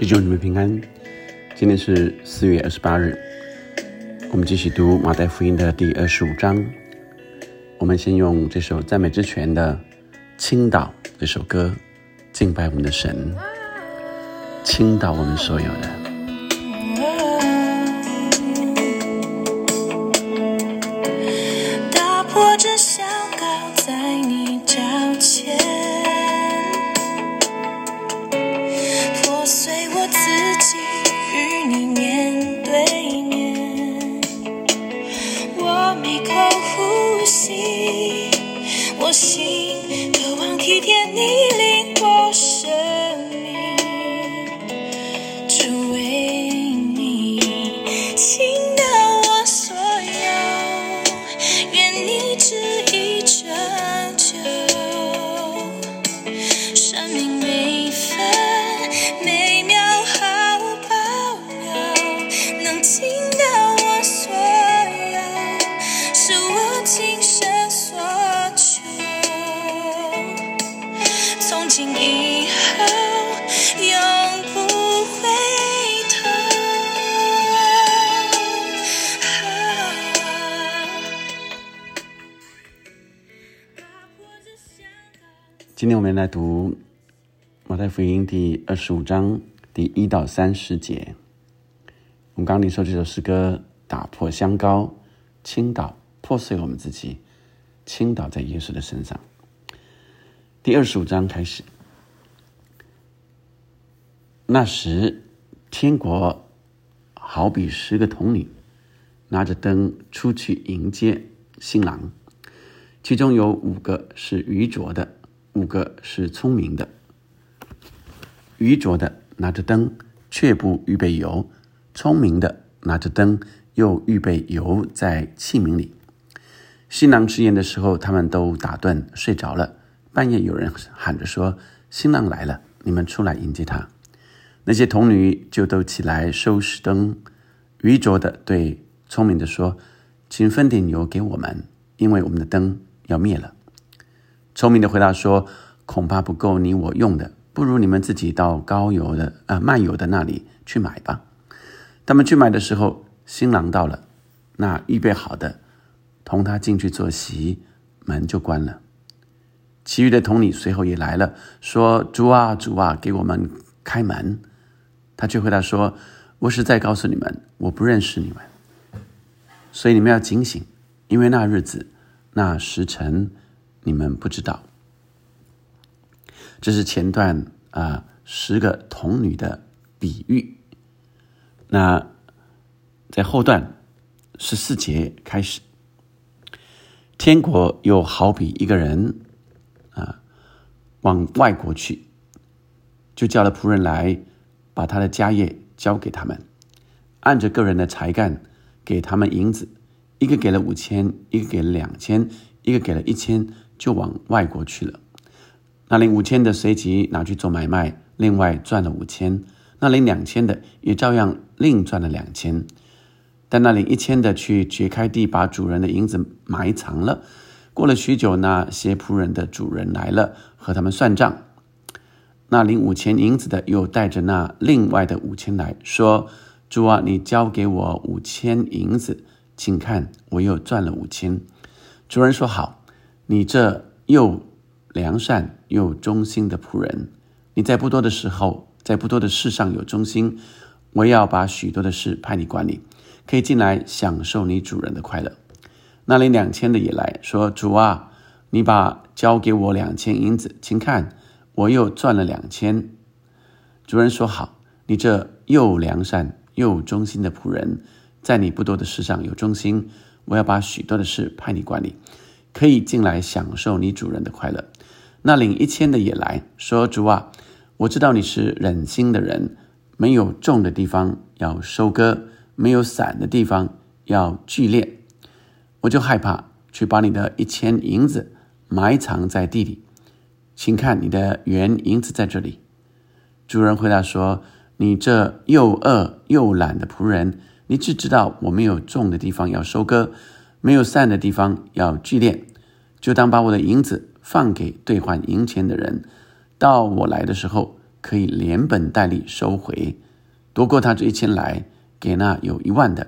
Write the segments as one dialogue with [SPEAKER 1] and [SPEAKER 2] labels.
[SPEAKER 1] 弟兄姊妹平安，今天是四月二十八日，我们继续读马太福音的第二十五章。我们先用这首赞美之泉的《倾倒》这首歌敬拜我们的神，倾倒我们所有的。
[SPEAKER 2] 今
[SPEAKER 1] 天我们来读马太福音第二十五章第一到三十节。我们刚刚领受这首诗歌，打破香膏，倾倒破碎我们自己，倾倒在耶稣的身上。第二十五章开始，那时天国好比十个童女拿着灯出去迎接新郎，其中有五个是愚拙的，五个是聪明的。愚拙的拿着灯，却不预备油；聪明的拿着灯，又预备油在器皿里。新郎吃宴的时候，他们都打盹睡着了。半夜有人喊着说：“新郎来了，你们出来迎接他。”那些童女就都起来收拾灯。愚拙的对聪明的说：“请分点油给我们，因为我们的灯要灭了。”聪明的回答说：“恐怕不够你我用的，不如你们自己到高油的啊卖油的那里去买吧。”他们去买的时候，新郎到了，那预备好的同他进去坐席，门就关了。其余的童女随后也来了，说：“主啊，主啊，给我们开门。”他却回答说：“我是在告诉你们，我不认识你们，所以你们要警醒，因为那日子、那时辰，你们不知道。”这是前段啊十个童女的比喻。那在后段十四节开始，天国又好比一个人。啊，往外国去，就叫了仆人来，把他的家业交给他们，按着个人的才干给他们银子，一个给了五千，一个给了两千，一个给了一千，就往外国去了。那领五千的随即拿去做买卖，另外赚了五千；那领两千的也照样另赚了两千。但那领一千的去掘开地，把主人的银子埋藏了。过了许久，那些仆人的主人来了，和他们算账。那领五千银子的又带着那另外的五千来说：“主啊，你交给我五千银子，请看，我又赚了五千。”主人说：“好，你这又良善又忠心的仆人，你在不多的时候，在不多的事上有忠心，我要把许多的事派你管理，可以进来享受你主人的快乐。”那领两千的也来说：“主啊，你把交给我两千银子，请看，我又赚了两千。”主人说：“好，你这又良善又忠心的仆人，在你不多的事上有忠心，我要把许多的事派你管理，可以进来享受你主人的快乐。”那领一千的也来说：“主啊，我知道你是忍心的人，没有种的地方要收割，没有散的地方要聚敛。”我就害怕去把你的一千银子埋藏在地里，请看你的原银子在这里。主人回答说：“你这又饿又懒的仆人，你只知道我没有种的地方要收割，没有散的地方要聚敛，就当把我的银子放给兑换银钱的人。到我来的时候，可以连本带利收回，夺过他这一千来，给那有一万的，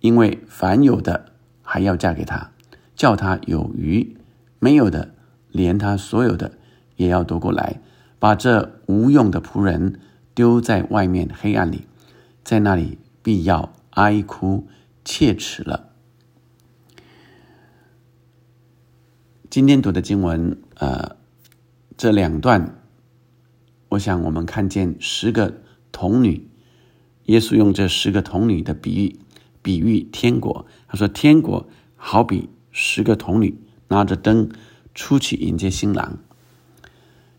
[SPEAKER 1] 因为凡有的还要嫁给他，叫他有余；没有的，连他所有的也要夺过来，把这无用的仆人丢在外面黑暗里，在那里必要哀哭切齿了。今天读的经文，呃，这两段，我想我们看见十个童女，耶稣用这十个童女的比喻，比喻天国。他说，天国好比十个童女拿着灯出去迎接新郎。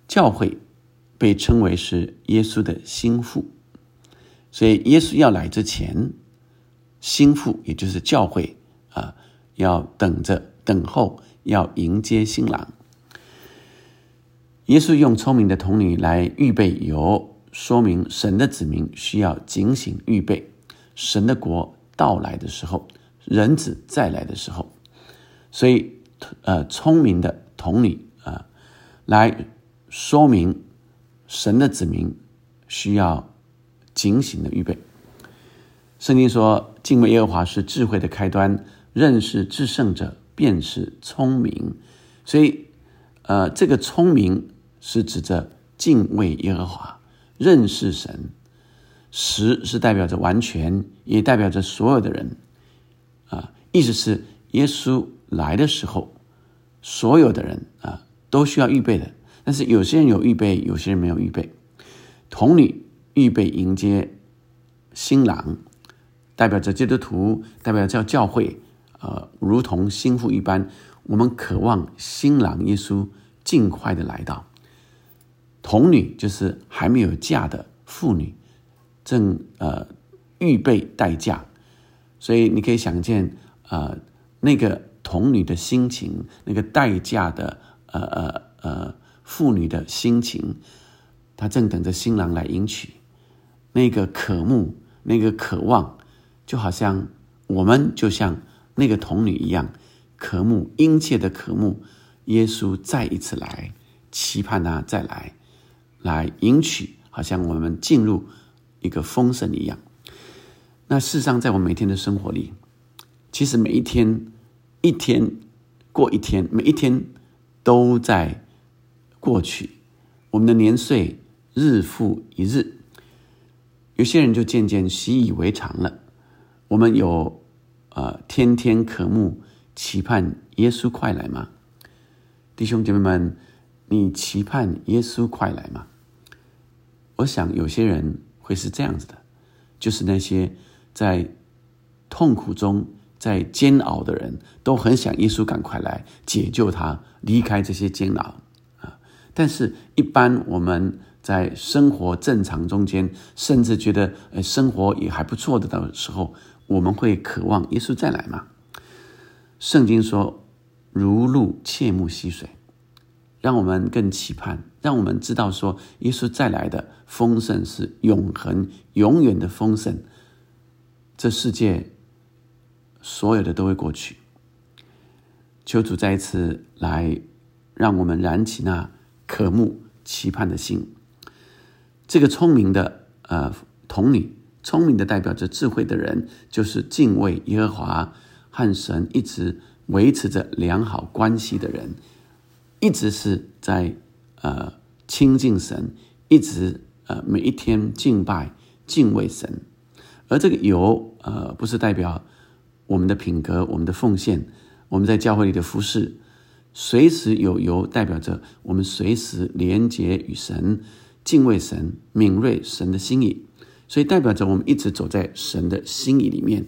[SPEAKER 1] 教会被称为是耶稣的心腹，所以耶稣要来之前，心腹也就是教会啊，要等着等候。要迎接新郎，耶稣用聪明的童女来预备油，说明神的子民需要警醒预备神的国到来的时候，人子再来的时候，所以呃，聪明的童女啊，来说明神的子民需要警醒的预备。圣经说，敬畏耶和华是智慧的开端，认识至圣者。便是聪明，所以，呃，这个聪明是指着敬畏耶和华、认识神。十是代表着完全，也代表着所有的人，啊，意思是耶稣来的时候，所有的人啊都需要预备的。但是有些人有预备，有些人没有预备。童女预备迎接新郎，代表着基督徒，代表着教会。呃，如同心腹一般，我们渴望新郎耶稣尽快的来到。童女就是还没有嫁的妇女，正呃预备待嫁，所以你可以想见，呃，那个童女的心情，那个待嫁的呃呃呃妇女的心情，她正等着新郎来迎娶，那个渴慕，那个渴望，就好像我们就像。那个童女一样，渴慕殷切的渴慕，耶稣再一次来，期盼他再来，来迎娶，好像我们进入一个丰盛一样。那事实上，在我每天的生活里，其实每一天，一天过一天，每一天都在过去，我们的年岁日复一日，有些人就渐渐习以为常了。我们有。呃，天天渴慕、期盼耶稣快来吗？弟兄姐妹们，你期盼耶稣快来吗？我想有些人会是这样子的，就是那些在痛苦中、在煎熬的人，都很想耶稣赶快来解救他，离开这些煎熬啊。但是，一般我们在生活正常中间，甚至觉得呃生活也还不错的的时候。我们会渴望耶稣再来吗？圣经说：“如露切木溪水”，让我们更期盼，让我们知道说，耶稣再来的丰盛是永恒、永远的丰盛。这世界所有的都会过去。求主再一次来，让我们燃起那渴慕、期盼的心。这个聪明的呃童女。聪明的代表着智慧的人，就是敬畏耶和华和神一直维持着良好关系的人，一直是在呃亲近神，一直呃每一天敬拜敬畏神。而这个油呃不是代表我们的品格、我们的奉献、我们在教会里的服饰，随时有油，代表着我们随时连结与神，敬畏神，敏锐神的心意。所以代表着我们一直走在神的心意里面，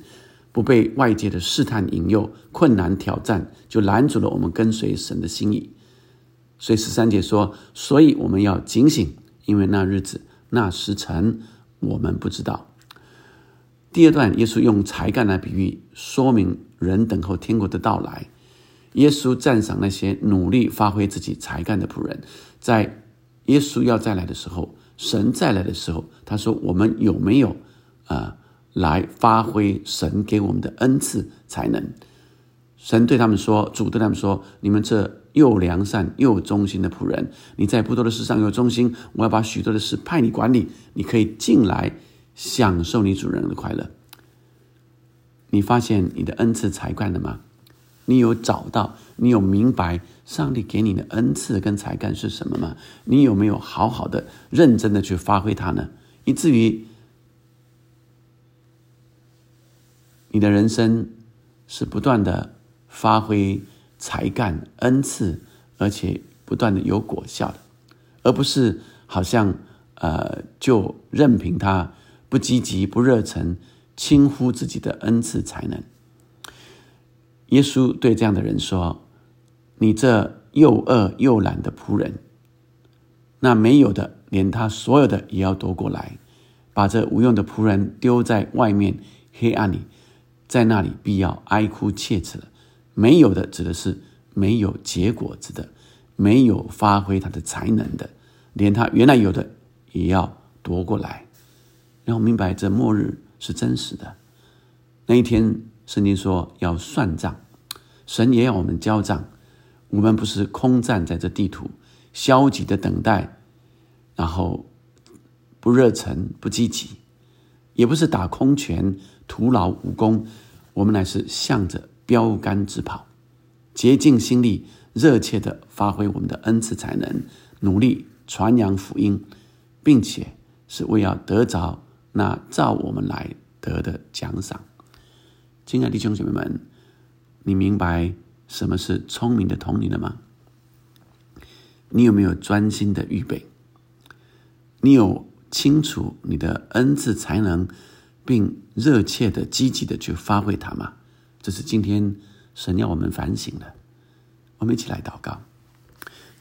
[SPEAKER 1] 不被外界的试探引诱、困难挑战，就拦阻了我们跟随神的心意。所以十三节说：“所以我们要警醒，因为那日子、那时辰，我们不知道。”第二段，耶稣用才干来比喻，说明人等候天国的到来。耶稣赞赏那些努力发挥自己才干的仆人，在耶稣要再来的时候。神再来的时候，他说：“我们有没有啊来发挥神给我们的恩赐才能？”神对他们说：“主对他们说，你们这又良善又忠心的仆人，你在不多的事上有忠心，我要把许多的事派你管理，你可以进来享受你主人的快乐。你发现你的恩赐才干了吗？你有找到？你有明白上帝给你的恩赐跟才干是什么吗？你有没有好好的、认真的去发挥它呢？以至于你的人生是不断的发挥才干、恩赐，而且不断的有果效的，而不是好像呃就任凭他不积极、不热忱。轻忽自己的恩赐才能。耶稣对这样的人说：“你这又饿又懒的仆人，那没有的，连他所有的也要夺过来，把这无用的仆人丢在外面黑暗里，在那里必要哀哭切齿。没有的，指的是没有结果子的，没有发挥他的才能的，连他原来有的也要夺过来。让我明白这末日。”是真实的。那一天，圣经说要算账，神也要我们交账。我们不是空站在这地图，消极的等待，然后不热忱、不积极，也不是打空拳、徒劳无功。我们乃是向着标杆直跑，竭尽心力，热切的发挥我们的恩赐才能，努力传扬福音，并且是为要得着。那照我们来得的奖赏，亲爱的弟兄姐妹们，你明白什么是聪明的童年了吗？你有没有专心的预备？你有清楚你的恩赐才能，并热切的、积极的去发挥它吗？这是今天神要我们反省的。我们一起来祷告，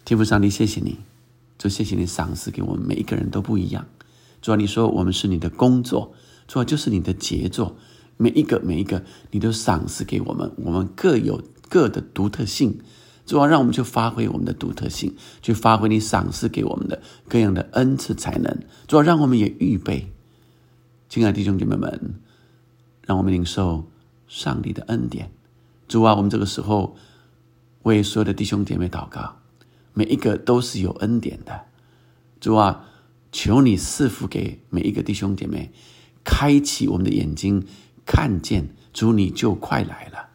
[SPEAKER 1] 天父上帝，谢谢你，就谢谢你赏赐给我们每一个人都不一样。主要你说我们是你的工作，主要就是你的杰作，每一个每一个你都赏赐给我们，我们各有各的独特性，主要让我们去发挥我们的独特性，去发挥你赏赐给我们的各样的恩赐才能，主要让我们也预备，亲爱的弟兄姐妹们，让我们领受上帝的恩典。主啊，我们这个时候为所有的弟兄姐妹祷告，每一个都是有恩典的，主啊。求你赐福给每一个弟兄姐妹，开启我们的眼睛，看见主你就快来了。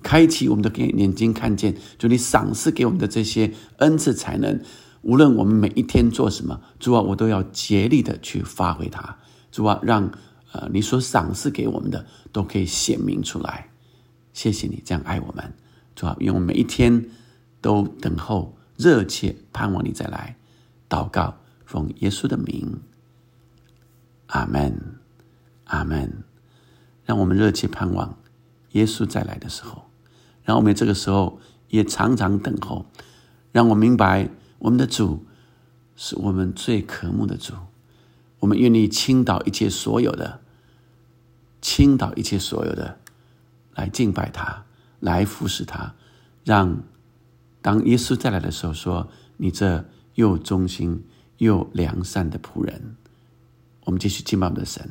[SPEAKER 1] 开启我们的眼眼睛，看见主你赏赐给我们的这些恩赐才能。无论我们每一天做什么，主啊，我都要竭力的去发挥它。主啊，让呃你所赏赐给我们的都可以显明出来。谢谢你这样爱我们，主啊，愿我们每一天都等候，热切盼望你再来。祷告。奉耶稣的名，阿门，阿门。让我们热切盼望耶稣再来的时候，让我们这个时候也常常等候，让我明白我们的主是我们最渴慕的主。我们愿意倾倒一切所有的，倾倒一切所有的，来敬拜他，来服侍他。让当耶稣再来的时候，说：“你这又忠心。”又良善的仆人，我们继续敬拜我们的神。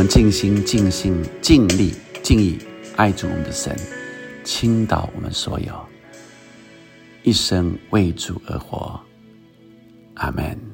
[SPEAKER 1] 们尽心、尽心、尽力、尽意爱主我们的神，倾倒我们所有，一生为主而活。阿门。